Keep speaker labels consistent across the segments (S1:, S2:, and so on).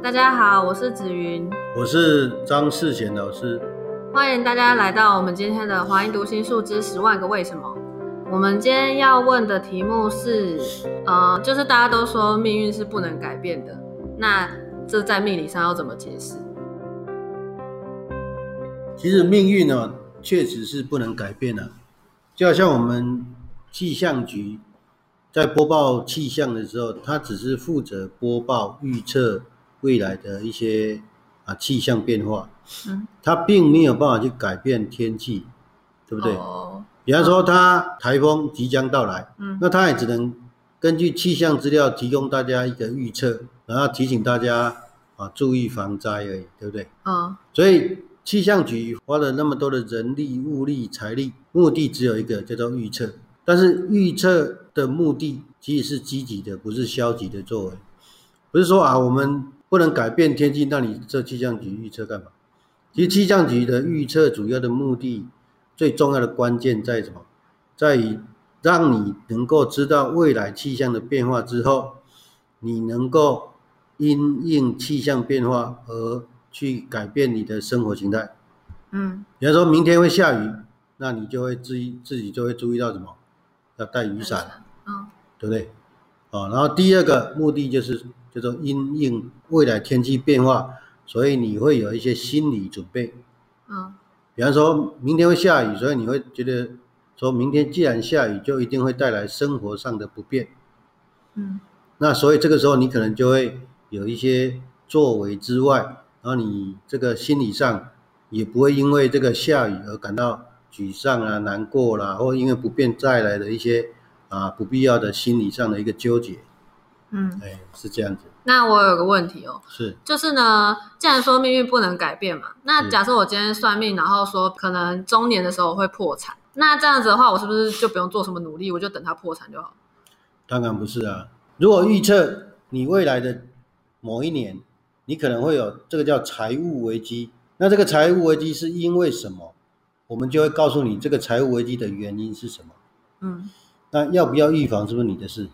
S1: 大家好，我是子云，
S2: 我是张世贤老师，
S1: 欢迎大家来到我们今天的华音读心术之十万个为什么。我们今天要问的题目是，呃，就是大家都说命运是不能改变的，那这在命理上要怎么解释？
S2: 其实命运呢，确实是不能改变的，就好像我们气象局在播报气象的时候，它只是负责播报预测。未来的一些啊气象变化，嗯，它并没有办法去改变天气，对不对？哦。比方说，它台风即将到来，嗯，那它也只能根据气象资料提供大家一个预测，然后提醒大家啊注意防灾而已，对不对？啊。所以气象局花了那么多的人力、物力、财力，目的只有一个，叫做预测。但是预测的目的其实是积极的，不是消极的作为，不是说啊我们。不能改变天气，那你这气象局预测干嘛？其实气象局的预测主要的目的，最重要的关键在什么？在于让你能够知道未来气象的变化之后，你能够因应气象变化而去改变你的生活形态。嗯，比方说明天会下雨，那你就会注意自己就会注意到什么？要带雨伞，嗯，对不对？啊，然后第二个目的就是。叫做因应未来天气变化，所以你会有一些心理准备。嗯，比方说明天会下雨，所以你会觉得说明天既然下雨，就一定会带来生活上的不便。嗯，那所以这个时候你可能就会有一些作为之外，然后你这个心理上也不会因为这个下雨而感到沮丧啊、难过啦，或因为不便带来的一些啊不必要的心理上的一个纠结。嗯，哎，是这样子。
S1: 那我有个问题哦，
S2: 是，
S1: 就是呢，既然说命运不能改变嘛，那假设我今天算命，然后说可能中年的时候会破产，那这样子的话，我是不是就不用做什么努力，我就等它破产就好？
S2: 当然不是啊。如果预测你未来的某一年，你可能会有这个叫财务危机，那这个财务危机是因为什么？我们就会告诉你这个财务危机的原因是什么。嗯，那要不要预防，是不是你的事？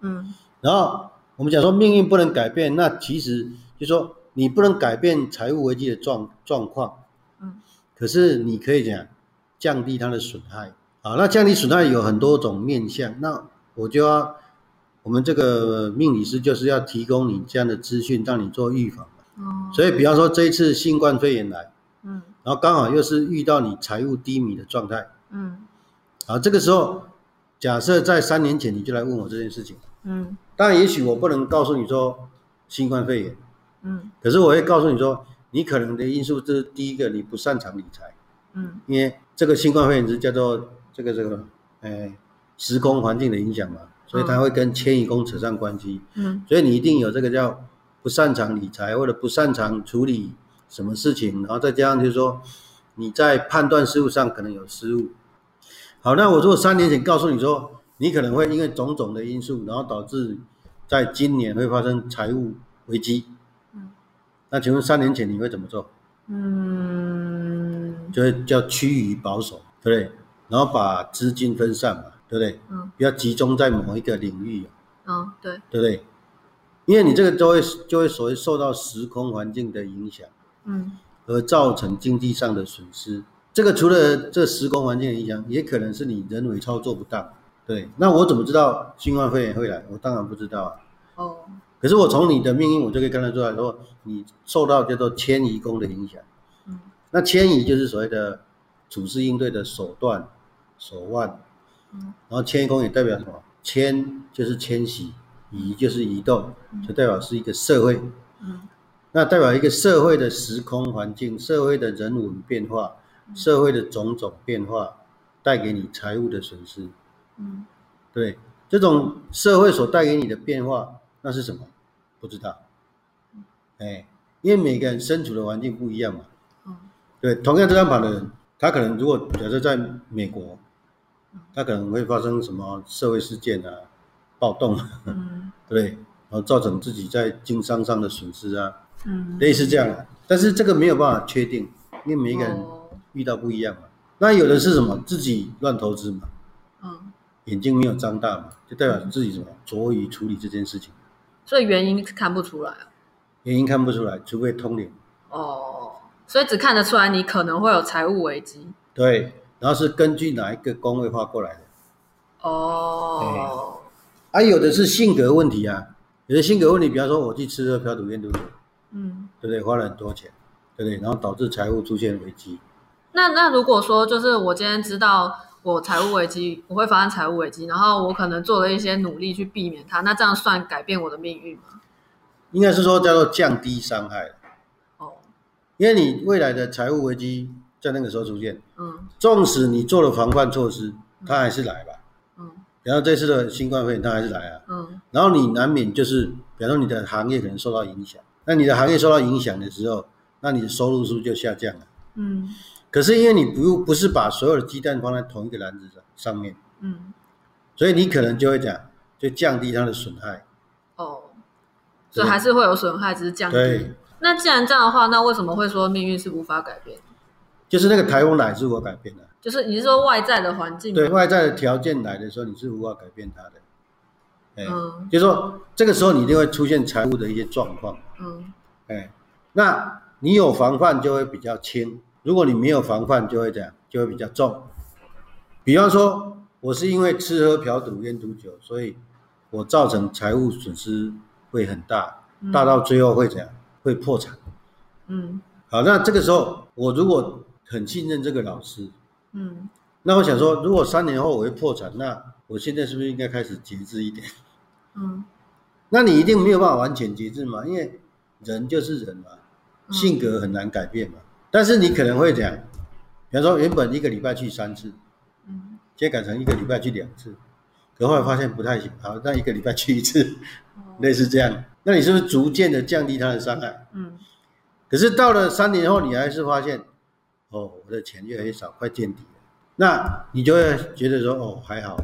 S2: 嗯。然后我们讲说命运不能改变，那其实就说你不能改变财务危机的状状况，嗯，可是你可以讲降低它的损害。啊。那降低损害有很多种面向，那我就要我们这个命理师就是要提供你这样的资讯，让你做预防哦。所以比方说这一次新冠肺炎来，嗯，然后刚好又是遇到你财务低迷的状态，嗯，好，这个时候假设在三年前你就来问我这件事情，嗯。当然，也许我不能告诉你说新冠肺炎，嗯，可是我会告诉你说，你可能的因素是第一个，你不擅长理财，嗯，因为这个新冠肺炎是叫做这个这个，哎，时空环境的影响嘛，所以它会跟迁移宫扯上关系，嗯，所以你一定有这个叫不擅长理财或者不擅长处理什么事情，然后再加上就是说你在判断事物上可能有失误。好，那我如果三年前告诉你说。你可能会因为种种的因素，然后导致在今年会发生财务危机。嗯，那请问三年前你会怎么做？嗯，就会叫趋于保守，对不对？然后把资金分散嘛，对不对？嗯，不要集中在某一个领域。
S1: 嗯，对，
S2: 对不对？因为你这个就会就会所谓受到时空环境的影响，嗯，而造成经济上的损失。这个除了这时空环境的影响，也可能是你人为操作不当。对，那我怎么知道新冠肺炎会来？我当然不知道啊。哦。可是我从你的命运，我就可以看得出来，说你受到叫做迁移宫的影响。嗯。那迁移就是所谓的处事应对的手段、手腕。嗯。然后迁移宫也代表什么？迁就是迁徙，移就是移动，就代表是一个社会。嗯。那代表一个社会的时空环境、社会的人文变化、社会的种种变化，带给你财务的损失。嗯，对，这种社会所带给你的变化，那是什么？不知道。哎，因为每个人身处的环境不一样嘛。嗯。对，同样这张牌的人，他可能如果假设在美国，他可能会发生什么社会事件啊、暴动，嗯，对，然后造成自己在经商上的损失啊，嗯，类似这样。但是这个没有办法确定，因为每个人遇到不一样嘛。那有的是什么？自己乱投资嘛。嗯。眼睛没有张大嘛，就代表自己什么拙于处理这件事情，
S1: 所以原因看不出来啊。
S2: 原因看不出来，除非通灵。
S1: 哦，所以只看得出来你可能会有财务危机。
S2: 对，然后是根据哪一个宫位画过来的。
S1: 哦，
S2: 啊，有的是性格问题啊，有的性格问题，比方说我去吃喝嫖赌烟毒酒，
S1: 嗯，
S2: 对不对？花了很多钱，对不对？然后导致财务出现危机。
S1: 那那如果说就是我今天知道我财务危机，我会发生财务危机，然后我可能做了一些努力去避免它，那这样算改变我的命运吗？
S2: 应该是说叫做降低伤害，
S1: 哦，
S2: 因为你未来的财务危机在那个时候出现，
S1: 嗯
S2: 纵使你做了防范措施，它还是来吧。
S1: 嗯
S2: 然后这次的新冠肺炎它还是来啊，
S1: 嗯
S2: 然后你难免就是，比方说你的行业可能受到影响，那你的行业受到影响的时候，那你的收入是不是就下降了？
S1: 嗯
S2: 可是因为你不不是把所有的鸡蛋放在同一个篮子上上面，
S1: 嗯，
S2: 所以你可能就会讲，就降低它的损害。
S1: 哦，所以还是会有损害，只是降低
S2: 对。
S1: 那既然这样的话，那为什么会说命运是无法改变？
S2: 就是那个台风来是无法改变的，
S1: 就是你是说外在的环境吗？
S2: 对外在的条件来的时候，你是无法改变它的。哎，
S1: 嗯
S2: 就是说这个时候你一定会出现财务的一些状况。
S1: 嗯
S2: 哎，那你有防范就会比较轻，如果你没有防范就会这样，就会比较重。比方说，我是因为吃喝嫖赌烟赌酒，所以我造成财务损失会很大，
S1: 嗯
S2: 大到最后会怎样？会破产。
S1: 嗯
S2: 好，那这个时候我如果很信任这个老师，
S1: 嗯
S2: 那我想说，如果三年后我会破产，那我现在是不是应该开始节制一点？
S1: 嗯
S2: 那你一定没有办法完全节制嘛，因为人就是人嘛，
S1: 嗯
S2: 性格很难改变嘛。但是你可能会讲，比方说原本一个礼拜去三次，
S1: 嗯
S2: 现在改成一个礼拜去两次，可后来发现不太行，好，那一个礼拜去一次，类似这样，那你是不是逐渐的降低它的伤害？
S1: 嗯
S2: 可是到了三年后，你还是发现，哦，我的钱越来越少，快见底了。那你就会觉得说，哦，还好。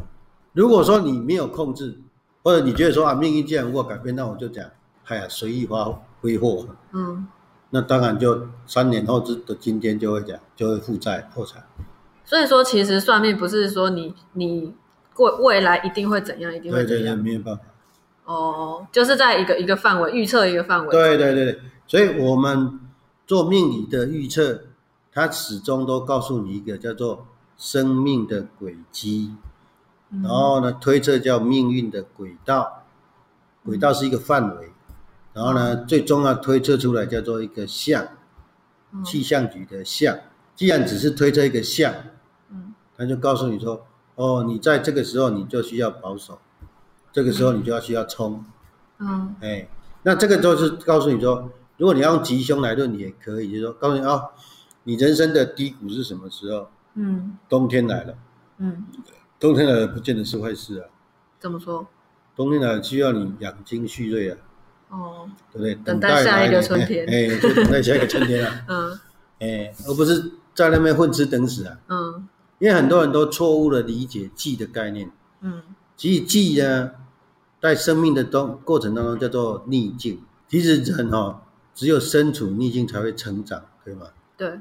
S2: 如果说你没有控制，或者你觉得说啊，命运既然无法改变，那我就讲，哎呀，随意花挥霍。
S1: 嗯，
S2: 那当然就三年后之的今天就会讲，就会负债破产。
S1: 所以说其实算命不是说你你过未来一定会怎样，一定会
S2: 对对对，
S1: 怎样。
S2: 没有办法。
S1: 哦，就是在一个一个范围预测一个范围。
S2: 对对对对，所以我们做命理的预测，它始终都告诉你一个叫做生命的轨迹。
S1: 嗯
S2: 然后呢，推测叫命运的轨道，轨道是一个范围，然后呢，最终要推测出来叫做一个象，
S1: 嗯
S2: 气象局的象。既然只是推测一个象，
S1: 嗯
S2: 他就告诉你说，哦，你在这个时候你就需要保守，这个时候你就要需要冲，
S1: 嗯
S2: 哎，那这个就是告诉你说，如果你要用吉凶来论也可以，就是说告诉你啊、你人生的低谷是什么时候？
S1: 嗯
S2: 冬天来了，
S1: 嗯，
S2: 冬天来了不见得是坏事啊。
S1: 怎么说？
S2: 冬天来需要你养精蓄锐啊，
S1: 哦，
S2: 对不对？
S1: 等待下一个春天
S2: 哎，就等待下一个春天啊，
S1: 嗯
S2: 哎，而不是在那边混吃等死啊。
S1: 嗯
S2: 因为很多人都错误的理解忌的概念，
S1: 嗯
S2: 其实忌呢，在生命的中过程当中叫做逆境。其实人哦，只有身处逆境才会成长，对吗？
S1: 对，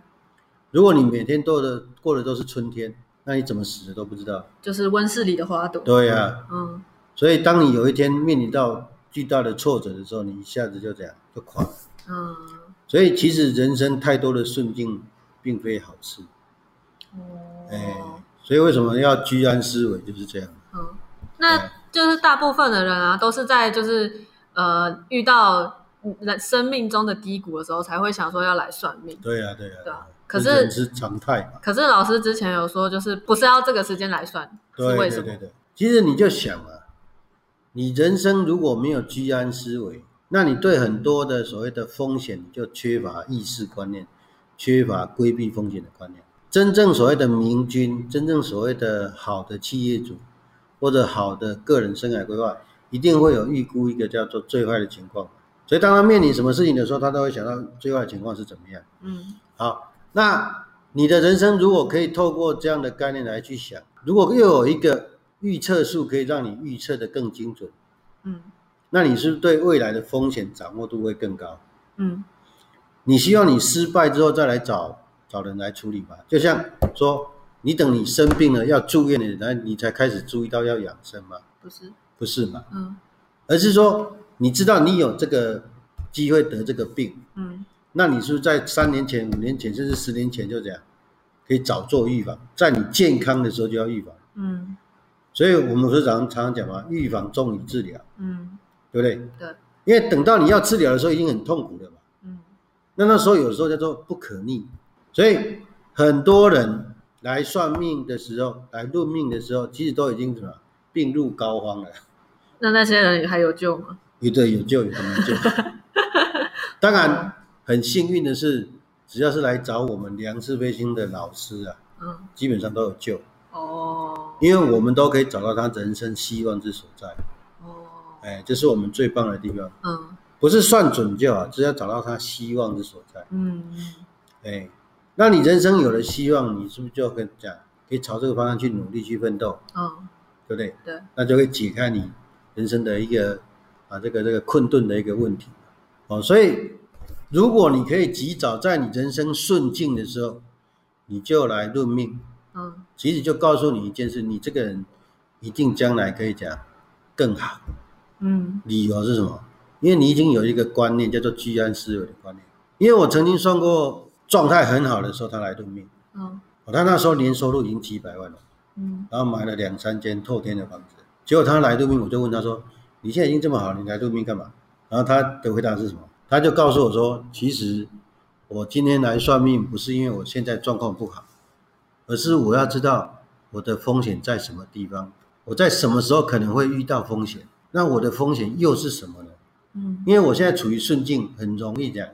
S2: 如果你每天都的过的都是春天，那你怎么死的都不知道。
S1: 就是温室里的花朵。
S2: 对呀、
S1: 嗯
S2: 所以当你有一天面临到巨大的挫折的时候，你一下子就这样就垮了。
S1: 嗯
S2: 所以其实人生太多的顺境并非好事，哦哎
S1: 哦，
S2: 所以为什么要居安思危就是这样。
S1: 嗯，那就是大部分的人啊，都是在就是呃遇到人生命中的低谷的时候，才会想说要来算命。
S2: 对呀、对呀、
S1: 对啊可是
S2: 人是常态嘛。
S1: 可是老师之前有说，就是不是要这个时间来算，是
S2: 对
S1: 为什么？
S2: 对对对，其实你就想啊，你人生如果没有居安思危，那你对很多的所谓的风险你就缺乏意识观念，缺乏规避风险的观念。真正所谓的明君，真正所谓的好的企业主，或者好的个人生涯规划，一定会有预估一个叫做最坏的情况。所以当他面临什么事情的时候，他都会想到最坏的情况是怎么样。
S1: 嗯
S2: 好，那你的人生如果可以透过这样的概念来去想，如果又有一个预测数可以让你预测的更精准，
S1: 嗯
S2: 那你是不是对未来的风险掌握度会更高？
S1: 嗯
S2: 你希望你失败之后再来找找人来处理吧？就像说，你等你生病了要住院了，然后你才开始注意到要养生吗？
S1: 不是，
S2: 不是嘛？
S1: 嗯
S2: 而是说你知道你有这个机会得这个病，
S1: 嗯
S2: 那你是不是在三年前、五年前，甚至十年前就这样，可以早做预防，在你健康的时候就要预防。
S1: 嗯
S2: 所以我们不是常常常讲嘛，预防重于治疗，
S1: 嗯
S2: 对不对？
S1: 对，
S2: 因为等到你要治疗的时候，已经很痛苦了嘛。
S1: 嗯
S2: 那那时候有时候叫做不可逆，所以很多人来算命的时候，来论命的时候，其实都已经什么病入膏肓了。
S1: 那那些人还有救吗？
S2: 有的有救，有的没救。当然，很幸运的是，只要是来找我们梁氏飞星的老师啊，
S1: 嗯
S2: 基本上都有救，
S1: 哦。
S2: 因为我们都可以找到他人生希望之所在。
S1: 哦。
S2: 哎，这是我们最棒的地方，
S1: 嗯。
S2: 不是算准就好，只要找到他希望之所在。
S1: 嗯
S2: 哎，那你人生有了希望，你是不是就跟讲，可以朝这个方向去努力去奋斗，
S1: 嗯。
S2: 对不对？
S1: 对，
S2: 那就会解开你人生的一个啊这个这个困顿的一个问题哦。所以，如果你可以及早在你人生顺境的时候，你就来论命，
S1: 嗯
S2: 其实就告诉你一件事：你这个人一定将来可以讲更好。
S1: 嗯
S2: 理由是什么？因为你已经有一个观念叫做居安思危的观念。因为我曾经算过状态很好的时候，他来论命，
S1: 嗯
S2: 哦，他那时候年收入已经几百万了。
S1: 嗯
S2: 然后买了两三间透天的房子。结果他来录命，我就问他说：“你现在已经这么好，你来录命干嘛？”然后他的回答是什么？他就告诉我说：“其实我今天来算命，不是因为我现在状况不好，而是我要知道我的风险在什么地方，我在什么时候可能会遇到风险。那我的风险又是什么呢？
S1: 嗯
S2: 因为我现在处于顺境，很容易讲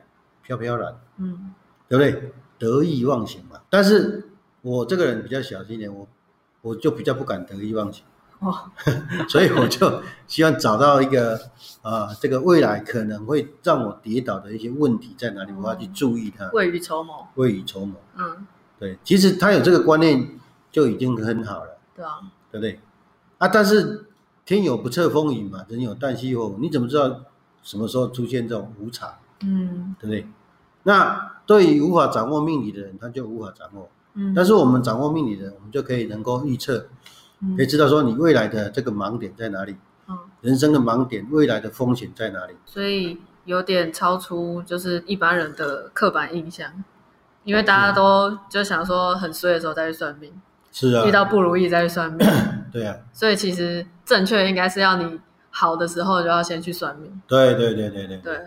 S2: 飘飘然。”
S1: 嗯
S2: 对不对？得意忘形嘛。但是我这个人比较小心一点，我我就比较不敢得意忘形，
S1: 哦
S2: 所以我就希望找到一个啊、这个未来可能会让我跌倒的一些问题在哪里，我要去注意它，
S1: 未雨绸缪。
S2: 未雨绸缪。
S1: 嗯，
S2: 对，其实他有这个观念就已经很好了，
S1: 对啊，
S2: 对不对？啊，但是天有不测风云嘛，人有旦夕祸福，你怎么知道什么时候出现这种无常，
S1: 嗯
S2: 对不对？那对于无法掌握命理的人，他就无法掌握。
S1: 嗯，
S2: 但是我们掌握命理的人，我们就可以能够预测，
S1: 嗯
S2: 可以知道说你未来的这个盲点在哪里，
S1: 嗯，
S2: 人生的盲点，未来的风险在哪里。
S1: 所以有点超出就是一般人的刻板印象，因为大家都就想说很衰的时候再去算命，
S2: 是啊
S1: 遇，到不如意再去算命，
S2: 对啊，
S1: 所以其实正确应该是要你好的时候就要先去算命。
S2: 对对对对对，
S1: 对。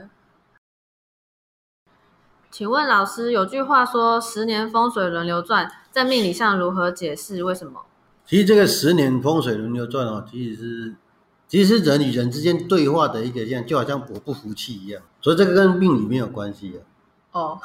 S1: 请问老师，有句话说“十年风水轮流转”，在命理上如何解释？为什么？
S2: 其实这个十年风水轮流转哦，其实是其实是人与人之间对话的一个这样，就好像我不服气一样，所以这个跟命理没有关系啊。
S1: 哦，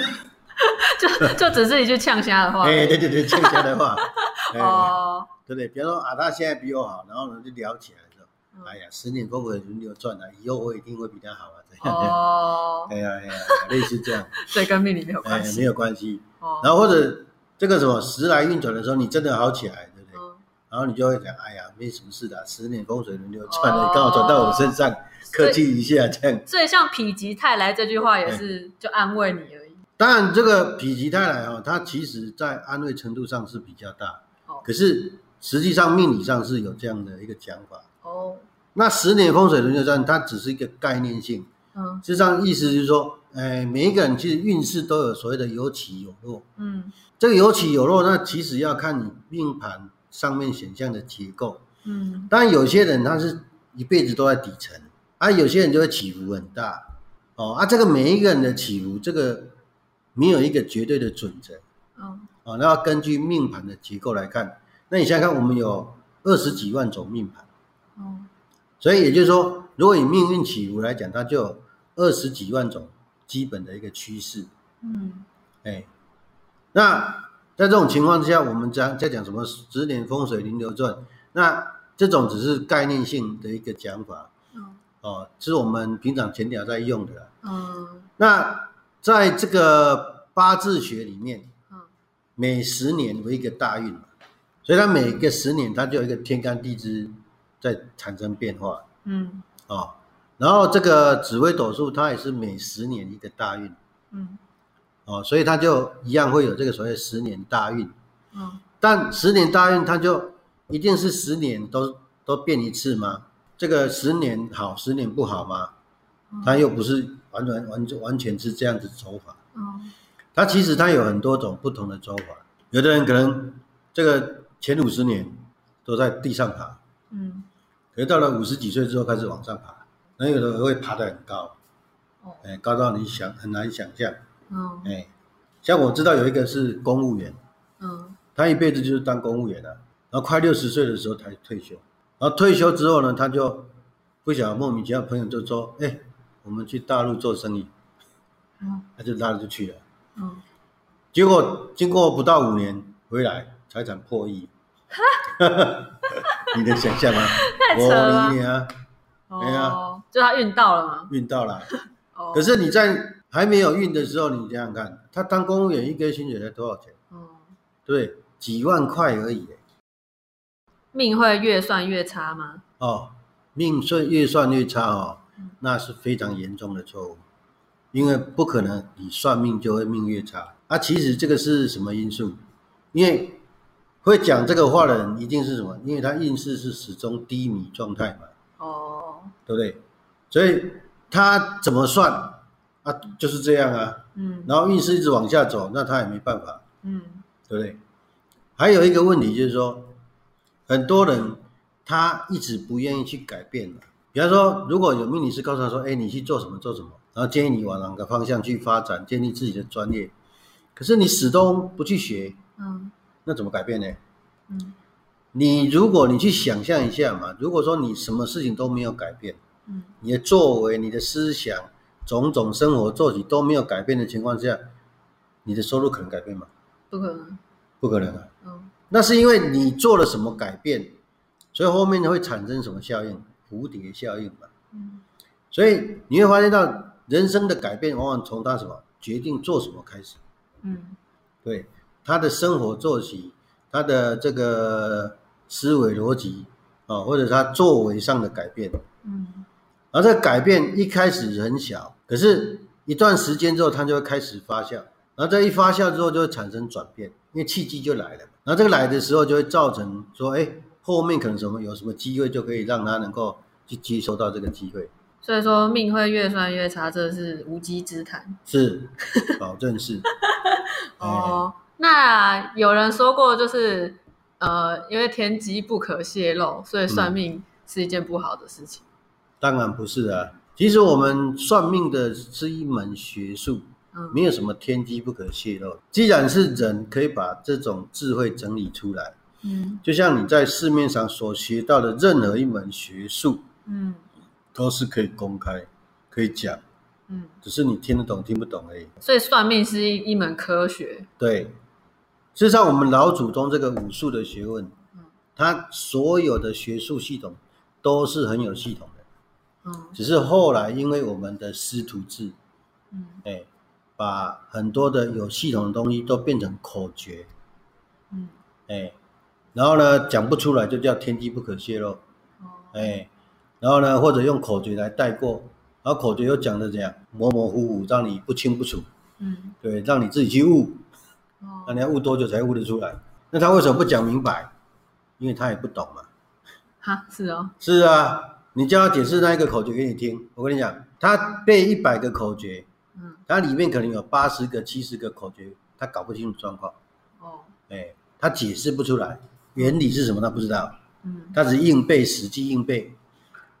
S1: 就就只是一句呛虾的话。
S2: 哎，对对对，呛虾的话，哎，
S1: 哦，
S2: 对不对？比方说啊，他现在比我好，然后呢就聊起来说，
S1: 嗯
S2: 哎呀，十年风水轮流转啊，以后我一定会比他好啊，这样。
S1: 哦，
S2: 哎呀哎呀，类似这样，
S1: 所以跟命理没有
S2: 哎
S1: 关，系。
S2: 没有关系。
S1: 哦，
S2: 然后或者这个什么时来运转的时候，你真的好起来，对不对？
S1: 嗯
S2: 然后你就会讲，哎呀，没什么事的，十年风水轮流转
S1: 哦
S2: 了，刚好转到我身上，客气一下这样。
S1: 所以像否极泰来这句话也是就安慰你而已。
S2: 当然，这个否极泰来哦，它其实在安慰程度上是比较大，
S1: 哦。
S2: 可是实际上命理上是有这样的一个讲法。
S1: 哦，
S2: 那十年风水轮流转，它只是一个概念性，
S1: 嗯。
S2: 实际上意思就是说，哎，每一个人其实运势都有所谓的有起有落。
S1: 嗯。
S2: 这个有起有落，那其实要看你命盘上面选项的结构。
S1: 嗯。
S2: 当然，有些人他是一辈子都在底层，啊，有些人就会起伏很大，哦，啊，这个每一个人的起伏，这个没有一个绝对的准则，
S1: 嗯。
S2: 哦，那要根据命盘的结构来看。那你想想看，我们有二十几万种命盘，
S1: 哦
S2: 所以也就是说，如果以命运起伏来讲，它就有二十几万种基本的一个趋势。
S1: 嗯。
S2: 哎，那在这种情况之下，我们讲在讲什么十年风水轮流转，那这种只是概念性的一个讲法。
S1: 嗯。
S2: 哦，是我们平常前调在用的。
S1: 嗯。
S2: 那在这个八字学里面，
S1: 嗯
S2: 每十年为一个大运嘛，所以它每个十年它就有一个天干地支在产生变化
S1: 嗯
S2: 哦。然后这个紫微斗数它也是每十年一个大运
S1: 嗯
S2: 哦，所以它就一样会有这个所谓十年大运。
S1: 嗯
S2: 但十年大运它就一定是十年都都变一次吗？这个十年好，十年不好吗？它又不是完全完完全是这样子走法，
S1: 哦，
S2: 他其实他有很多种不同的走法。有的人可能这个前五十年都在地上爬，
S1: 嗯，
S2: 可是到了五十几岁之后开始往上爬，那有的人会爬得很高，
S1: 哦，
S2: 哎，高到你想很难想象，
S1: 哦，
S2: 哎，像我知道有一个是公务员，
S1: 嗯，
S2: 他一辈子就是当公务员的、然后快六十岁的时候才退休，然后退休之后呢，他就不晓得莫名其妙，朋友就说，哎，我们去大陆做生意，
S1: 嗯，
S2: 他就拉着就去了。
S1: 嗯，
S2: 结果经过不到五年回来，财产破亿，你能想象吗？
S1: 太扯了
S2: 我，你啊，哎呀
S1: 哦，就他运到了吗，
S2: 运到了。
S1: 哦，
S2: 可是你在还没有运的时候，你想想看，他当公务员一个月薪水才多少钱？
S1: 嗯，
S2: 对，几万块而已。
S1: 命会越算越差吗？
S2: 哦，命算越算越差哦
S1: 嗯，
S2: 那是非常严重的错误，因为不可能你算命就会命越差啊。其实这个是什么因素？因为会讲这个话的人一定是什么？因为他运势是始终低迷状态嘛，
S1: 哦，
S2: 对不对？所以他怎么算啊？就是这样啊。
S1: 嗯
S2: 然后运势一直往下走，那他也没办法，
S1: 嗯
S2: 对不对？还有一个问题就是说，很多人他一直不愿意去改变嘛比方说，如果有命理师告诉他说：“哎，你去做什么做什么”，然后建议你往哪个方向去发展，建立自己的专业，可是你始终不去学，
S1: 嗯
S2: 那怎么改变呢？
S1: 嗯
S2: 你如果你去想象一下嘛，如果说你什么事情都没有改变，
S1: 嗯
S2: 你的作为、你的思想、种种生活作息都没有改变的情况下，你的收入可能改变吗？
S1: 不可能，
S2: 不可能啊！
S1: 嗯
S2: 那是因为你做了什么改变，所以后面会产生什么效应？蝴蝶效应嘛。
S1: 嗯
S2: 所以你会发现到人生的改变，往往从他什么决定做什么开始。
S1: 嗯
S2: 对他的生活作息，他的这个思维逻辑啊、或者他作为上的改变。
S1: 嗯
S2: 而这个改变一开始很小，可是一段时间之后，它就会开始发酵。然后这一发酵之后，就会产生转变，因为契机就来了。然后这个来的时候，就会造成说，哎，后面可能什么有什么机会，就可以让他能够去接收到这个机会。
S1: 所以说命会越算越差，这是无稽之谈。
S2: 是，保证是。哎，
S1: 哦，那有人说过，就是呃，因为天机不可泄露，所以算命是一件不好的事情。
S2: 当然不是啊。其实我们算命的是一门学术，
S1: 嗯
S2: 没有什么天机不可泄露。既然是人可以把这种智慧整理出来，
S1: 嗯。
S2: 就像你在市面上所学到的任何一门学术，
S1: 嗯。
S2: 都是可以公开、可以讲，
S1: 嗯，
S2: 只是你听得懂听不懂而已。
S1: 所以算命是一一门科学。
S2: 对，事实上，我们老祖宗这个武术的学问
S1: 嗯，
S2: 它所有的学术系统都是很有系统的，
S1: 嗯。
S2: 只是后来因为我们的师徒制，
S1: 嗯。
S2: 哎，把很多的有系统的东西都变成口诀，
S1: 嗯。
S2: 哎，然后呢讲不出来就叫天机不可泄露，
S1: 哦。
S2: 哎，然后呢或者用口诀来带过，然后口诀又讲的怎样？模模糊糊，让你不清不楚，
S1: 嗯。
S2: 对，让你自己去悟，
S1: 哦。
S2: 那你要悟多久才悟得出来？那他为什么不讲明白？因为他也不懂嘛。
S1: 哈是哦。
S2: 是啊，你叫他解释那一个口诀给你听，我跟你讲，他背一百个口诀，
S1: 嗯。
S2: 它里面可能有八十个、七十个口诀，他搞不清楚状况，
S1: 哦。
S2: 哎，他解释不出来，原理是什么他不知道，
S1: 嗯
S2: 他只是硬背，死记硬背，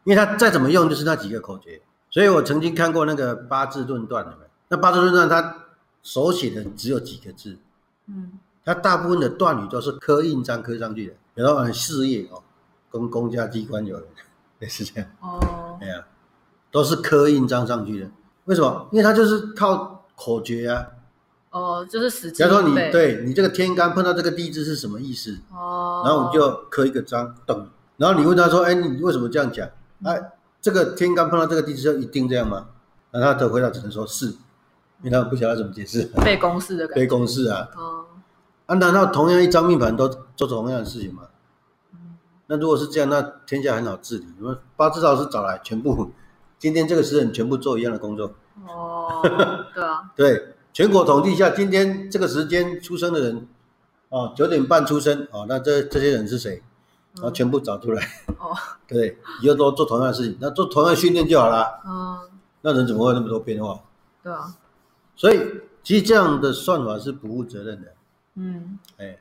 S2: 因为他再怎么用就是那几个口诀。所以我曾经看过那个八字论断，有没有？那八字论断他手写的只有几个字，
S1: 嗯
S2: 他大部分的断语都是刻印章刻上去的，比如说呃事业哦，跟公家机关有也是 这样，
S1: 哦
S2: 哎呀，都是刻印章上去的。为什么？因为他就是靠口诀啊。
S1: 哦，就是死记
S2: 假如说你对你这个天干碰到这个地支是什么意思，
S1: 哦，
S2: 然后我们就刻一个章，等？然后你问他说：“哎，你为什么这样讲？哎，这个天干碰到这个地支就一定这样吗？”那他的回答只能说是，因为他不晓得怎么解释，
S1: 背公式的感
S2: 背公式啊。
S1: 哦
S2: 啊，难道同样一张命盘都做同样的事情吗？
S1: 嗯
S2: 那如果是这样，那天下很好治理。你们八字老师找来，全部 今天这个时辰全部做一样的工作。
S1: 哦对啊
S2: 对，全国统计一下，今天这个时间出生的人，哦，九点半出生，哦，那这这些人是谁？然后全部找出来，
S1: 哦。
S2: 对，以后都做同样的事情，那做同样的训练就好了。
S1: 嗯。
S2: 那人怎么会有那么多变化？
S1: 对啊，
S2: 所以其实这样的算法是不负责任的，
S1: 嗯。
S2: 哎，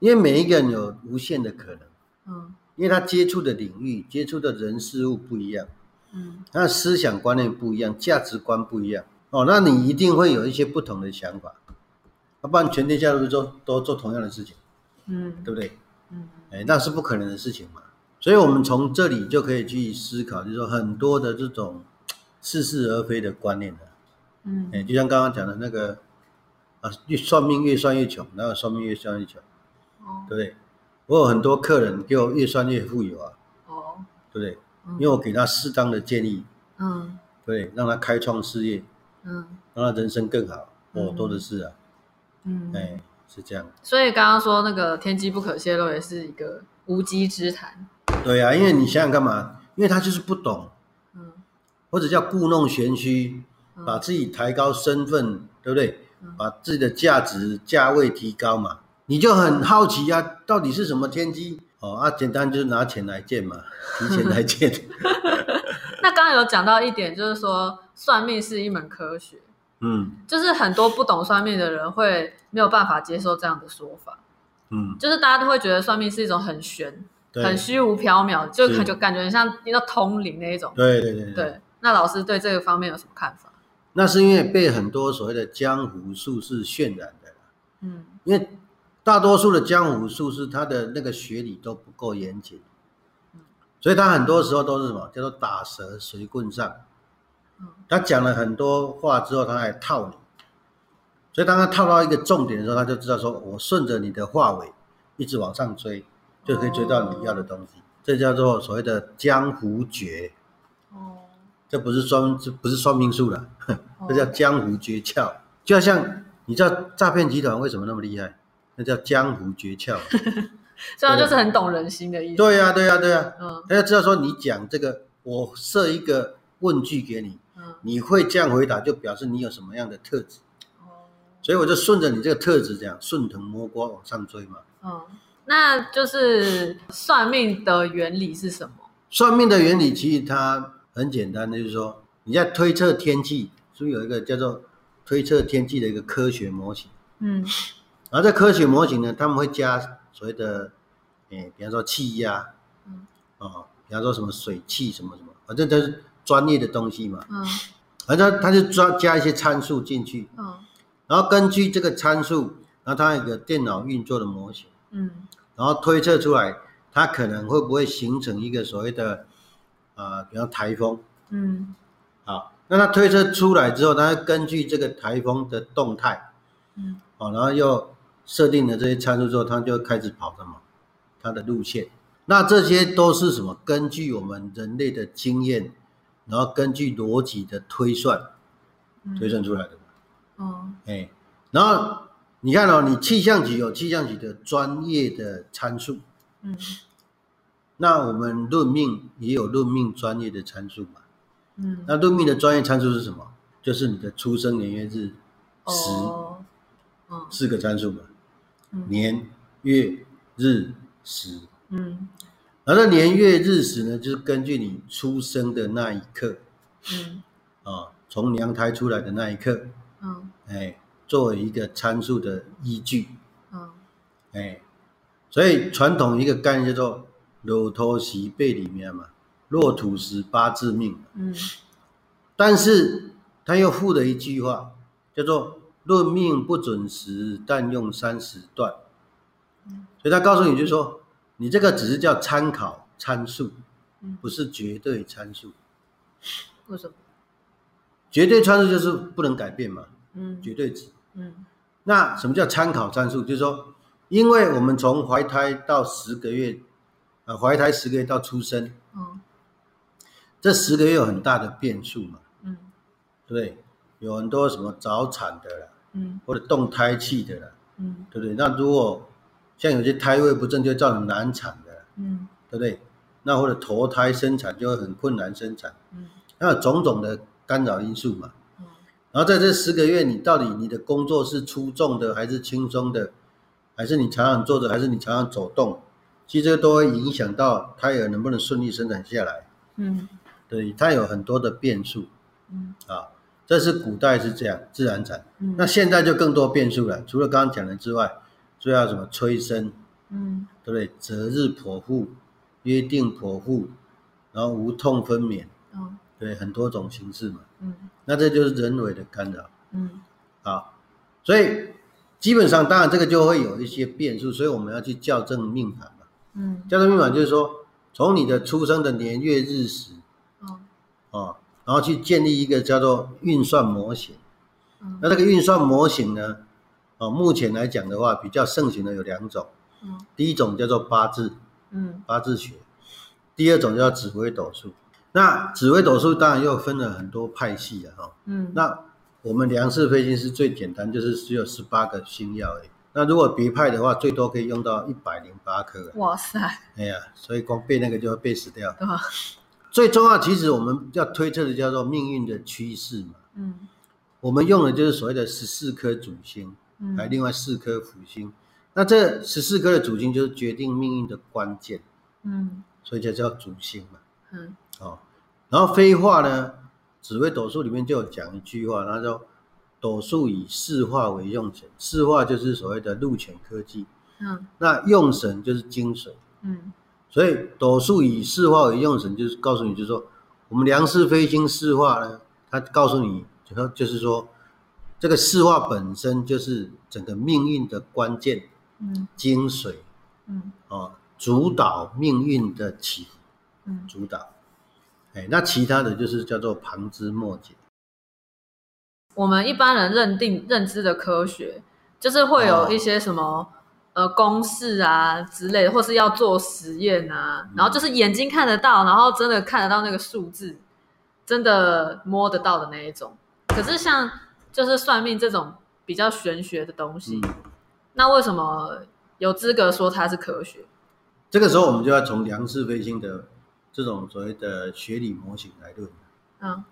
S2: 因为每一个人有无限的可能，
S1: 嗯。
S2: 因为他接触的领域、接触的人事物不一样，
S1: 嗯。
S2: 他的思想观念不一样，价值观不一样，哦，那你一定会有一些不同的想法，要不然全天下都做都做同样的事情，
S1: 嗯。
S2: 对不对？
S1: 嗯。
S2: 哎，那是不可能的事情嘛。所以，我们从这里就可以去思考，就是说很多的这种似是而非的观念的，
S1: 嗯。
S2: 哎，就像刚刚讲的那个啊，越算命越算越穷，然后算命越算越穷，
S1: 哦。
S2: 对不对？我有很多客人给我越算越富有啊，
S1: 哦。
S2: 对不对？因为我给他适当的建议，
S1: 嗯。
S2: 对，让他开创事业，
S1: 嗯
S2: 让他人生更好，哦
S1: 嗯，
S2: 多的是啊，
S1: 嗯，
S2: 哎，是这样。
S1: 所以刚刚说那个天机不可泄露，也是一个无稽之谈。
S2: 对啊，因为你想想干嘛？因为他就是不懂，
S1: 嗯
S2: 或者叫故弄玄虚，
S1: 嗯
S2: 把自己抬高身份，对不对
S1: 嗯？
S2: 把自己的价值价位提高嘛，你就很好奇啊，到底是什么天机？哦啊，简单就是拿钱来见嘛，提钱来见。
S1: 那刚刚有讲到一点，就是说算命是一门科学，
S2: 嗯
S1: 就是很多不懂算命的人会没有办法接受这样的说法，
S2: 嗯，
S1: 就是大家都会觉得算命是一种很玄、很虚无缥缈，就是感觉感觉很像一个通灵那一种。
S2: 对对对对。
S1: 对，那老师对这个方面有什么看法？
S2: 那是因为被很多所谓的江湖术士渲染的，
S1: 嗯
S2: 因为大多数的江湖术士他的那个学理都不够严谨，所以他很多时候都是什么叫做打蛇随棍上
S1: 嗯。
S2: 他讲了很多话之后，他还套你，所以当他套到一个重点的时候，他就知道说我顺着你的话尾一直往上追，就可以追到你要的东西。这叫做所谓的江湖诀，
S1: 哦，
S2: 这不是算这不是算命术了，
S1: 哦
S2: 这叫江湖诀窍。就好像你知道诈骗集团为什么那么厉害？那叫江湖诀窍。
S1: 所以他就是很懂人心的意思。
S2: 对呀、对呀、对呀、
S1: 嗯
S2: 他要知道说你讲这个，我设一个问句给你，
S1: 嗯
S2: 你会这样回答，就表示你有什么样的特质。
S1: 哦
S2: 所以我就顺着你这个特质，这样顺藤摸瓜往上追嘛。
S1: 嗯，那就是算命的原理是什么？
S2: 算命的原理其实它很简单，就是说你在推测天气，是不是有一个叫做推测天气的一个科学模型？
S1: 嗯
S2: 然后这科学模型呢，他们会加所谓的，诶，比方说气压，
S1: 嗯
S2: 哦，比方说什么水汽什么什么，反正都是专业的东西嘛。
S1: 嗯
S2: 反正他就抓加一些参数进去，
S1: 嗯
S2: 然后根据这个参数，然后它有个电脑运作的模型，
S1: 嗯
S2: 然后推测出来它可能会不会形成一个所谓的，呃，比方台风。
S1: 嗯
S2: 好，那它推测出来之后，它会根据这个台风的动态，
S1: 嗯
S2: 好，然后又设定了这些参数之后，它就开始跑什么它的路线。那这些都是什么？根据我们人类的经验，然后根据逻辑的推算
S1: 嗯，
S2: 推算出来的。
S1: 嗯
S2: 哎，然后你看哦，你气象局有气象局的专业的参数，
S1: 嗯
S2: 那我们论命也有论命专业的参数嘛。
S1: 嗯，
S2: 那论命的专业参数是什么？就是你的出生年月日时
S1: 哦，嗯
S2: 四个参数嘛，
S1: 嗯
S2: 年月日时。
S1: 嗯
S2: 然后这年月日时呢，就是根据你出生的那一刻
S1: 嗯
S2: 啊，从娘胎出来的那一刻，
S1: 嗯
S2: 哎，作为一个参数的依据。
S1: 嗯
S2: 哎，所以传统一个概念叫做“裸头席背里面嘛，落土时八字命”，
S1: 嗯
S2: 但是他又附了一句话，叫做“论命不准时，但用三十段”。所以他告诉你，就是说，你这个只是叫参考参数
S1: 嗯，
S2: 不是绝对参数。
S1: 为什么？
S2: 绝对参数就是不能改变嘛，
S1: 嗯
S2: 绝对值。
S1: 嗯
S2: 那什么叫参考参数？就是说，因为我们从怀胎到十个月，呃，怀胎十个月到出生，
S1: 嗯
S2: 这十个月有很大的变数嘛，
S1: 嗯
S2: 对不对？有很多什么早产的啦，
S1: 嗯
S2: 或者动胎气的啦，
S1: 嗯
S2: 对不对？那如果像有些胎位不正，就会造成难产的，
S1: 嗯
S2: 对不对？那或者头胎生产就会很困难生产，
S1: 嗯
S2: 那有种种的干扰因素嘛。
S1: 嗯
S2: 然后在这十个月，你到底你的工作是出众的还是轻松的，还是你常常坐着，还是你常常走动？其实这个都会影响到胎儿能不能顺利生产下来。
S1: 嗯
S2: 对，它有很多的变数。
S1: 嗯
S2: 啊，这是古代是这样自然产。
S1: 嗯
S2: 那现在就更多变数了，除了刚刚讲的之外，就要什么催生，
S1: 嗯。
S2: 对不对？择日剖腹，约定剖腹，然后无痛分娩，
S1: 哦。
S2: 对，很多种形式嘛。
S1: 嗯。
S2: 那这就是人为的干扰。
S1: 嗯。
S2: 啊，所以基本上当然这个就会有一些变数，所以我们要去校正命盘嘛。
S1: 嗯。
S2: 校正命盘就是说，从你的出生的年月日时
S1: 哦。
S2: 啊，然后去建立一个叫做运算模型。
S1: 嗯。
S2: 那这个运算模型呢，啊，目前来讲的话，比较盛行的有两种，
S1: 嗯
S2: 第一种叫做八字
S1: 嗯
S2: 八字学，第二种叫紫微斗数。那紫微斗数当然又分了很多派系了哈。
S1: 嗯
S2: 那我们梁氏飞星是最简单，就是只有十八个星耀而已。那如果别派的话，最多可以用到一百零八颗。
S1: 哇塞，
S2: 哎呀，所以光背那个就会背死掉。
S1: 对？
S2: 最重要，其实我们要推测的叫做命运的趋势嘛。
S1: 嗯
S2: 我们用的就是所谓的十四颗主星，
S1: 嗯
S2: 还有另外四颗辅星。那这十四颗的主星就是决定命运的关键，
S1: 嗯
S2: 所以就叫主星嘛。
S1: 嗯
S2: 哦，然后飞化呢，紫微斗数里面就有讲一句话，他说斗数以四化为用神，四化就是所谓的禄权科技，
S1: 嗯
S2: 那用神就是精髓。
S1: 嗯
S2: 所以斗数以四化为用神，就是告诉你，就是说我们梁氏飞星四化呢，它告诉你，就说就是说这个四化本身就是整个命运的关键
S1: 嗯
S2: 精髓
S1: 嗯
S2: 啊，主导命运的起伏，
S1: 嗯
S2: 主导。哎，那其他的就是叫做旁枝末节。
S1: 我们一般人认定认知的科学，就是会有一些什么、呃公式啊之类的，或是要做实验啊，然后就是眼睛看得到，然后真的看得到那个数字，真的摸得到的那一种。可是像就是算命这种比较玄学的东西，
S2: 嗯，
S1: 那为什么有资格说它是科学？
S2: 这个时候我们就要从梁氏飞星的这种所谓的学理模型来论。
S1: 嗯。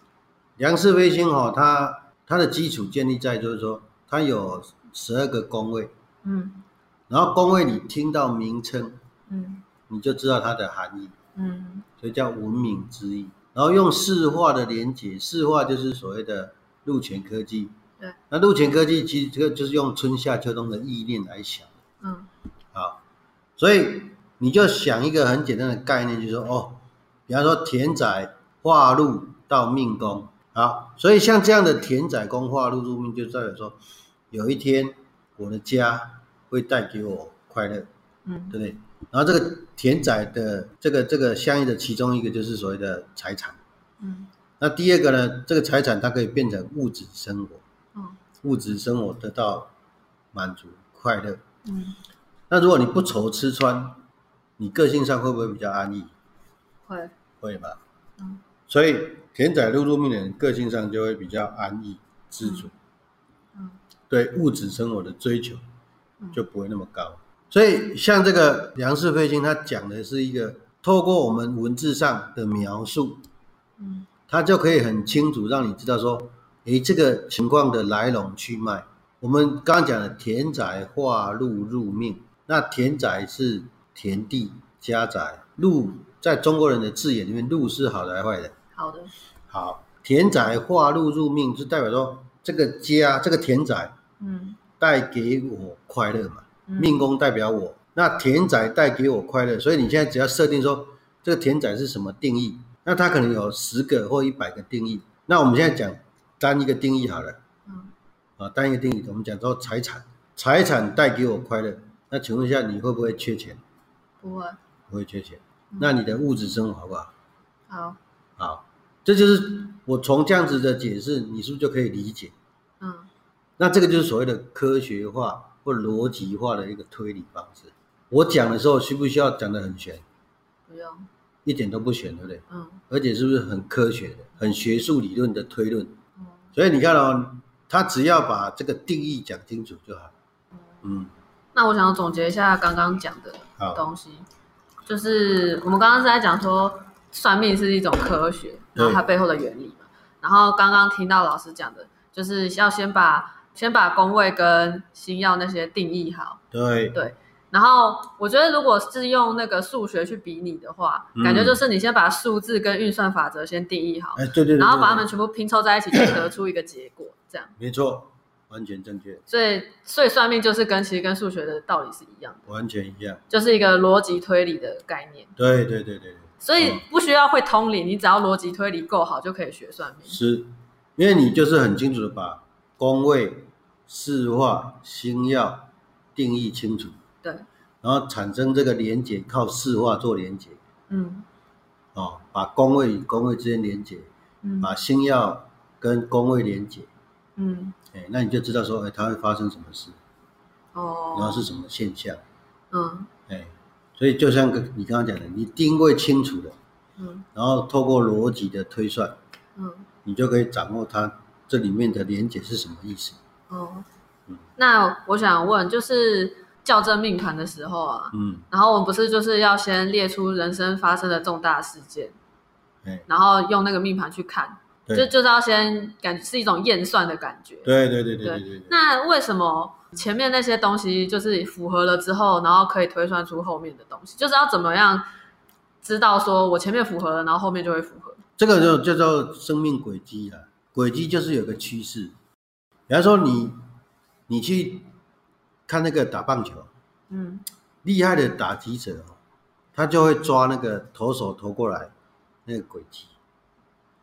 S2: 梁氏飞星哈、它它的基础建立在就是说，它有十二个宫位，
S1: 嗯。
S2: 然后宫位你听到名称，
S1: 嗯。
S2: 你就知道它的含义，
S1: 嗯。
S2: 所以叫文明之意。然后用四化的连接，四化就是所谓的禄权科技。
S1: 对，
S2: 那禄权科技其实这个就是用春夏秋冬的意念来想。
S1: 嗯。
S2: 好，所以你就想一个很简单的概念，就是说哦，比方说田宅化禄到命宫，好，所以像这样的田宅宫化禄入命，就代表说有一天我的家会带给我快乐，
S1: 嗯。
S2: 对不对？然后这个田宅的这个这个相应的其中一个就是所谓的财产。
S1: 嗯
S2: 那第二个呢，这个财产它可以变成物质生活，
S1: 嗯
S2: 物质生活得到满足快乐。
S1: 嗯，
S2: 那如果你不愁吃穿，你个性上会不会比较安逸？
S1: 会。
S2: 会吧。
S1: 嗯。
S2: 所以田仔入入命的人个性上就会比较安逸知足，
S1: 嗯。
S2: 对物质生活的追求
S1: 嗯。
S2: 就不会那么高。所以像这个梁氏飞星，它讲的是一个透过我们文字上的描述，
S1: 嗯
S2: 它就可以很清楚让你知道说，诶，这个情况的来龙去脉。我们刚刚讲的田宅化禄入命，那田宅是田地家宅，禄在中国人的字眼里面，禄是好的还是坏的？
S1: 好的
S2: 好，田宅化禄入命，就代表说这个家这个田宅
S1: 嗯
S2: 带给我快乐嘛，
S1: 嗯
S2: 命宫代表我，那田宅带给我快乐，所以你现在只要设定说这个田宅是什么定义，那它可能有十个或一百个定义。那我们现在讲单一个定义好了，
S1: 嗯
S2: 啊，单一个定义，我们讲说财产，财产带给我快乐，那请问一下你会不会缺钱？
S1: 不会
S2: 不会缺钱，那你的物质生活好不好？
S1: 好
S2: 好，这就是我从这样子的解释，你是不是就可以理解？
S1: 嗯
S2: 那这个就是所谓的科学化或逻辑化的一个推理方式。我讲的时候需不需要讲得很玄？
S1: 不用
S2: 一点都不玄，对不对？
S1: 嗯。
S2: 而且是不是很科学的、很学术理论的推论？
S1: 嗯。
S2: 所以你看哦，他只要把这个定义讲清楚就好。嗯，
S1: 那我想要总结一下刚刚讲的
S2: 好，
S1: 东西，就是我们刚刚是在讲说算命是一种科学，然后它背后的原理嘛。然后刚刚听到老师讲的，就是要先把先把宫位跟星耀那些定义好，
S2: 对，
S1: 对然后我觉得，如果是用那个数学去比拟的话，
S2: 嗯
S1: 感觉就是你先把数字跟运算法则先定义好，
S2: 哎，对对对，
S1: 然后把它们全部拼凑在一起，就得出一个结果，这样。
S2: 没错，完全正确，
S1: 所以，所以算命就是跟其实跟数学的道理是一样的，
S2: 完全一样。
S1: 就是一个逻辑推理的概念。
S2: 对对对对对，
S1: 所以不需要会通理，你只要逻辑推理够好就可以学算命。
S2: 是，因为你就是很清楚的把宫位、四化、星耀定义清楚，
S1: 对，
S2: 然后产生这个连结，靠四化做连结，
S1: 嗯。
S2: 哦，把宫位与宫位之间连结，
S1: 嗯。
S2: 把星耀跟宫位连结，
S1: 嗯，
S2: 哎，那你就知道说，哎，它会发生什么事，
S1: 哦，
S2: 然后是什么现象，
S1: 嗯。
S2: 哎，所以就像跟你刚刚讲的，你定位清楚了，
S1: 嗯。
S2: 然后透过逻辑的推算，
S1: 嗯。
S2: 你就可以掌握它这里面的连结是什么意思。
S1: 哦。
S2: 嗯。
S1: 那我想问，就是校正命盘的时候啊，
S2: 嗯，
S1: 然后我们不是就是要先列出人生发生的重大事件，
S2: 哎，
S1: 然后用那个命盘去看，就，就是要先感是一种验算的感觉。
S2: 对对对对对对对。
S1: 那为什么前面那些东西就是符合了之后，然后可以推算出后面的东西？就是要怎么样知道说我前面符合了，然后后面就会符合？
S2: 这个就叫做生命轨迹啊，轨迹就是有个趋势。比方说你你去看那个打棒球，
S1: 嗯。
S2: 厉害的打击者哦，他就会抓那个投手投过来那个轨迹，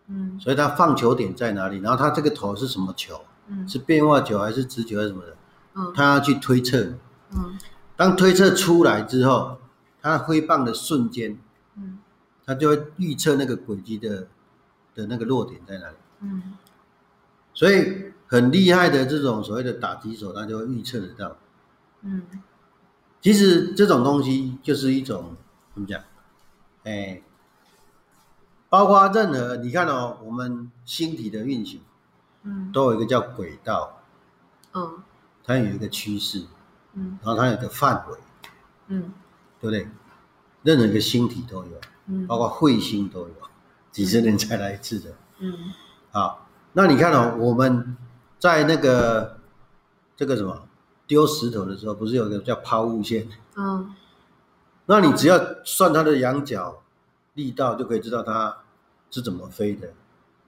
S1: 嗯。
S2: 所以他放球点在哪里，然后他这个投是什么球，
S1: 嗯。
S2: 是变化球还是直球还是什么的，
S1: 嗯。
S2: 他要去推测。
S1: 嗯。
S2: 当推测出来之后，他挥棒的瞬间，
S1: 嗯。
S2: 他就会预测那个轨迹的的那个落点在哪里。
S1: 嗯。
S2: 所以很厉害的这种所谓的打击手，他就会预测得到。
S1: 嗯
S2: 其实这种东西就是一种怎么讲？哎，包括任何你看哦，我们星体的运行
S1: 嗯
S2: 都有一个叫轨道，
S1: 嗯
S2: 它有一个趋势，
S1: 嗯
S2: 然后它有一个范围，
S1: 嗯
S2: 对不对？任何一个星体都有，
S1: 嗯
S2: 包括彗星都有，几十年才来一次的。
S1: 嗯
S2: 好，那你看哦，我们在那个这个什么丢石头的时候，不是有一个叫抛物线？
S1: 嗯
S2: 那你只要算它的仰角、力道，就可以知道它是怎么飞的，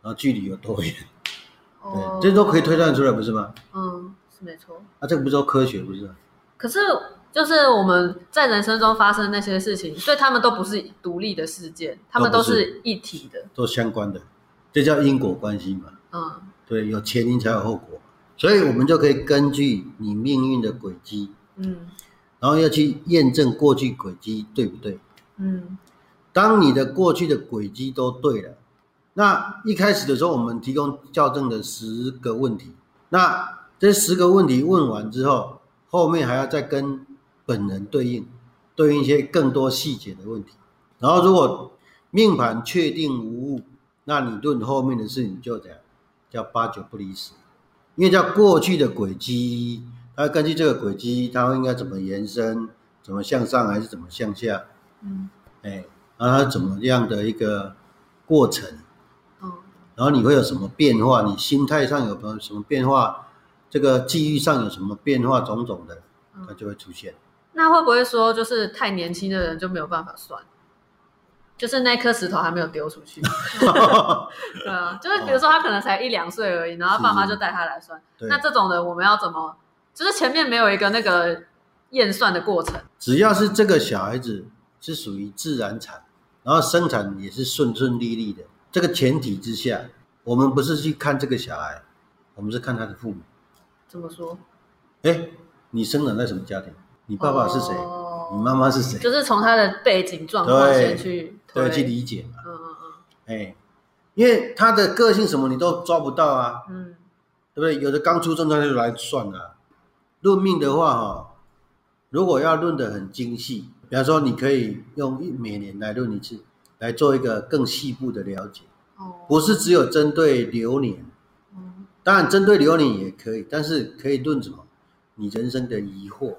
S2: 然后距离有多远，
S1: 哦
S2: 对，这都可以推断出来，不是吗？
S1: 嗯是没错。
S2: 啊，这个不是说科学，不是？
S1: 可是，就是我们在人生中发生那些事情，所以他们都不是独立的事件，他们都
S2: 是
S1: 一体的。
S2: 都相关的，这叫因果关系嘛。
S1: 嗯
S2: 对，有前因才有后果，所以我们就可以根据你命运的轨迹，
S1: 嗯
S2: 然后要去验证过去轨迹对不对。
S1: 嗯
S2: 当你的过去的轨迹都对了，那一开始的时候，我们提供校正的十个问题，那这十个问题问完之后，后面还要再跟本人对应，对应一些更多细节的问题。然后如果命盘确定无误，那你论后面的事情就怎样，叫八九不离十，因为叫过去的轨迹，它根据这个轨迹，它应该怎么延伸，怎么向上还是怎么向下，
S1: 嗯
S2: 哎，然后它怎么样的一个过程，
S1: 哦
S2: 然后你会有什么变化？你心态上有没有什么变化？这个际遇上有什么变化？种种的，它就会出现。
S1: 那会不会说，就是太年轻的人就没有办法算？就是那颗石头还没有丢出去，对啊，就是比如说他可能才一两岁而已，然后爸妈就带他来算。
S2: 对
S1: 那这种人我们要怎么？就是前面没有一个那个验算的过程。
S2: 只要是这个小孩子是属于自然产，然后生产也是顺顺利利的，这个前提之下，我们不是去看这个小孩，我们是看他的父母。
S1: 怎么说？
S2: 哎，你生长在什么家庭？你爸爸是谁？
S1: 哦
S2: 你妈妈是谁？
S1: 就是从他的背景状况
S2: 对
S1: 先去推，
S2: 对，去理解嘛。
S1: 嗯嗯嗯
S2: 哎，因为他的个性什么你都抓不到啊，
S1: 嗯
S2: 对不对？有的刚出生他就来算了、论命的话哈、如果要论得很精细，比方说你可以用一每年来论一次，来做一个更细部的了解，
S1: 嗯，哦，
S2: 不是只有针对流年，
S1: 嗯
S2: 当然针对流年也可以，但是可以论什么？你人生的疑惑。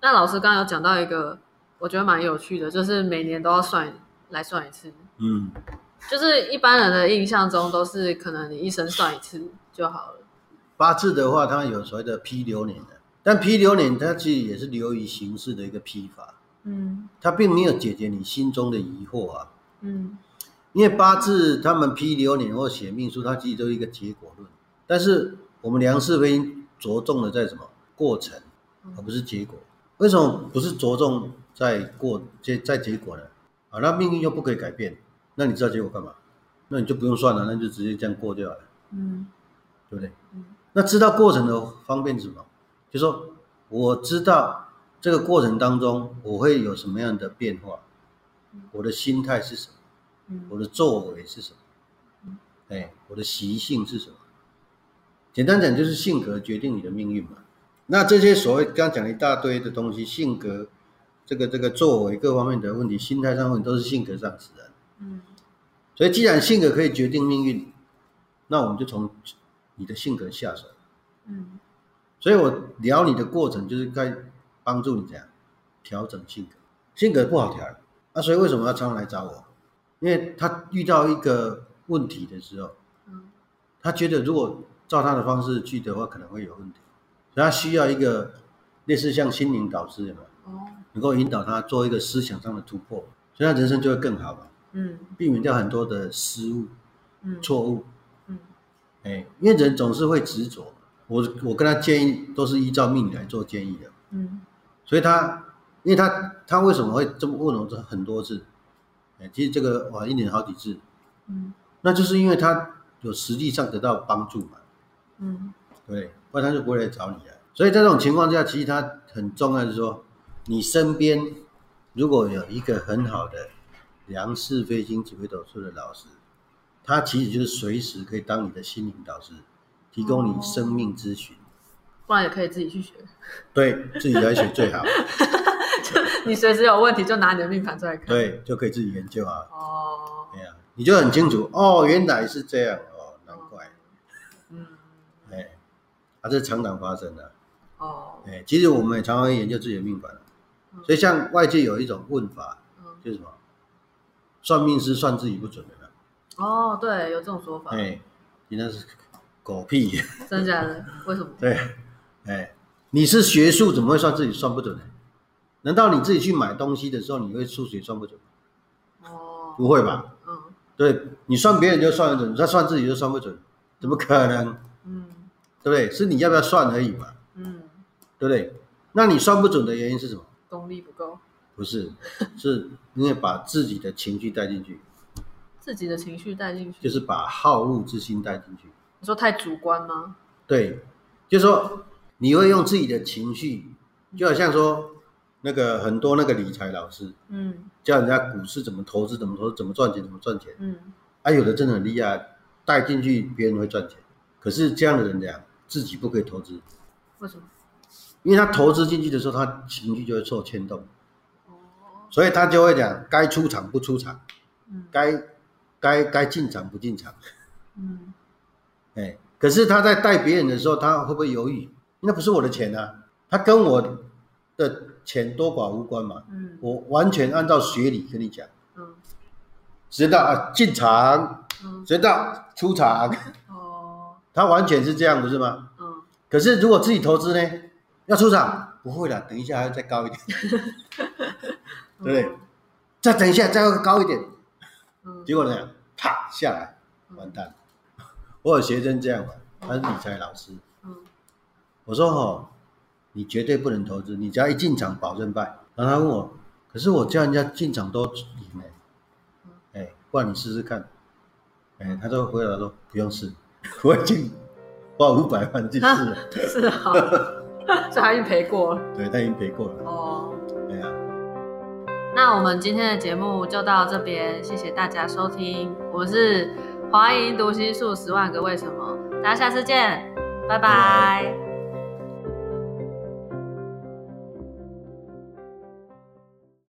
S1: 那老师刚刚有讲到一个，我觉得蛮有趣的，就是每年都要算来算一次。
S2: 嗯，
S1: 就是一般人的印象中都是可能你一生算一次就好了。
S2: 八字的话，它有所谓的批流年的，但批流年它其实也是流于形式的一个批法，
S1: 嗯
S2: 它并没有解决你心中的疑惑啊。
S1: 嗯
S2: 因为八字他们批流年或写命书，它其实都是一个结果论，但是我们梁氏飞着重的在什么过程，而不是结果。为什么不是着重在过结在结果呢？啊，那命运又不可以改变，那你知道结果干嘛？那你就不用算了，那就直接这样过就好了，
S1: 嗯
S2: 对不对？
S1: 嗯
S2: 那知道过程的方便是什么？就说我知道这个过程当中我会有什么样的变化，我的心态是什么，
S1: 嗯
S2: 我的作为是什么，哎，我的习性是什么？简单讲就是性格决定你的命运嘛。那这些所谓刚刚讲了一大堆的东西，性格、这个这个作为各方面的问题，心态上的问题都是性格上使然。
S1: 嗯
S2: 所以既然性格可以决定命运，那我们就从你的性格下手。
S1: 嗯
S2: 所以我聊你的过程，就是该帮助你这样调整性格。性格不好调，啊，所以为什么要常常来找我？因为他遇到一个问题的时候，
S1: 嗯
S2: 他觉得如果照他的方式去的话，可能会有问题，所以他需要一个类似像心灵导师有没有，
S1: 哦。
S2: 能够引导他做一个思想上的突破，所以他人生就会更好嘛，
S1: 嗯。
S2: 避免掉很多的失误、
S1: 嗯。
S2: 错误。
S1: 嗯。
S2: 哎，因为人总是会执着嘛。我我跟他建议都是依照命理来做建议的，
S1: 嗯。
S2: 所以他，因为他他为什么会这么问我这很多次？哎，其实这个哇一年好几次，
S1: 嗯。
S2: 那就是因为他有实际上得到帮助嘛，
S1: 嗯。
S2: 对不然他就不会来找你了。所以在这种情况下，其实他很重要的是说，你身边如果有一个很好的梁氏飞星紫微斗数的老师，他其实就是随时可以当你的心灵导师，提供你生命咨询。
S1: 不然也可以自己去学。
S2: 对自己来学最好，就
S1: 你随时有问题就拿你的命盘出来看。，
S2: 对，就可以自己研究啊。
S1: 哦，
S2: 对呀，你就很清楚哦，原来是这样哦，难怪，
S1: 嗯，
S2: 哎，啊，这是常常发生的。
S1: 哦，
S2: 哎，其实我们也常常研究自己的命盘，所以像外界有一种问法，
S1: 嗯，
S2: 就是什么，算命师算自己不准的呢？
S1: 哦，对，有这种说法，
S2: 哎，你那是狗屁，
S1: 真的假的？为什么？
S2: 对，哎，你是学术怎么会算自己算不准呢？难道你自己去买东西的时候，你会数学算不准吗？
S1: 哦，
S2: 不会吧？
S1: 嗯
S2: 对你算别人就算得准，他算自己就算不准，怎么可能？
S1: 嗯
S2: 对不对？是你要不要算而已嘛，
S1: 嗯，
S2: 对不对？那你算不准的原因是什么？
S1: 功力不够，
S2: 不是，是因为把自己的情绪带进去，
S1: 自己的情绪带进去，
S2: 就是把好恶之心带进去。
S1: 你说太主观吗？
S2: 对，就是说你会用自己的情绪，就好像说那个很多那个理财老师
S1: 嗯
S2: 教人家股市怎么投资，怎么投资，怎么赚钱，怎么赚钱。
S1: 嗯
S2: 啊，有的真的很厉害，带进去别人会赚钱，可是这样的人讲自己不可以投资，
S1: 为什么？
S2: 因为他投资进去的时候，他情绪就会受牵动，
S1: 哦，
S2: 所以他就会讲该出场不出场，
S1: 嗯。
S2: 该该该进场不进场。
S1: 嗯。
S2: 哎，可是他在带别人的时候，他会不会犹豫？那不是我的钱啊，他跟我的钱多寡无关嘛。
S1: 嗯。
S2: 我完全按照学理跟你讲，
S1: 嗯。
S2: 直到啊进场，
S1: 嗯，
S2: 直到出场，
S1: 哦，
S2: 他完全是这样，不是吗？
S1: 嗯。
S2: 可是如果自己投资呢，要出场？不会啦，等一下还要再高一点，对不对？再等一下再要高一点，
S1: 嗯。
S2: 结果呢，啪下来，完蛋。我有学生这样玩，他是理财老师，
S1: 嗯。
S2: 我说哦，你绝对不能投资，你只要一进场保证败。然后他问我，可是我叫人家进场都赢哎，哎，不然你试试看。哎，他就回答说不用试，我已经花五百万去试了，
S1: 是啊，所以他已经赔过了。
S2: 对他已经赔过了。
S1: 哦，
S2: 对啊，
S1: 那我们今天的节目就到这边，谢谢大家收听，我是华银读心术十万个为什么，大家下次见，拜拜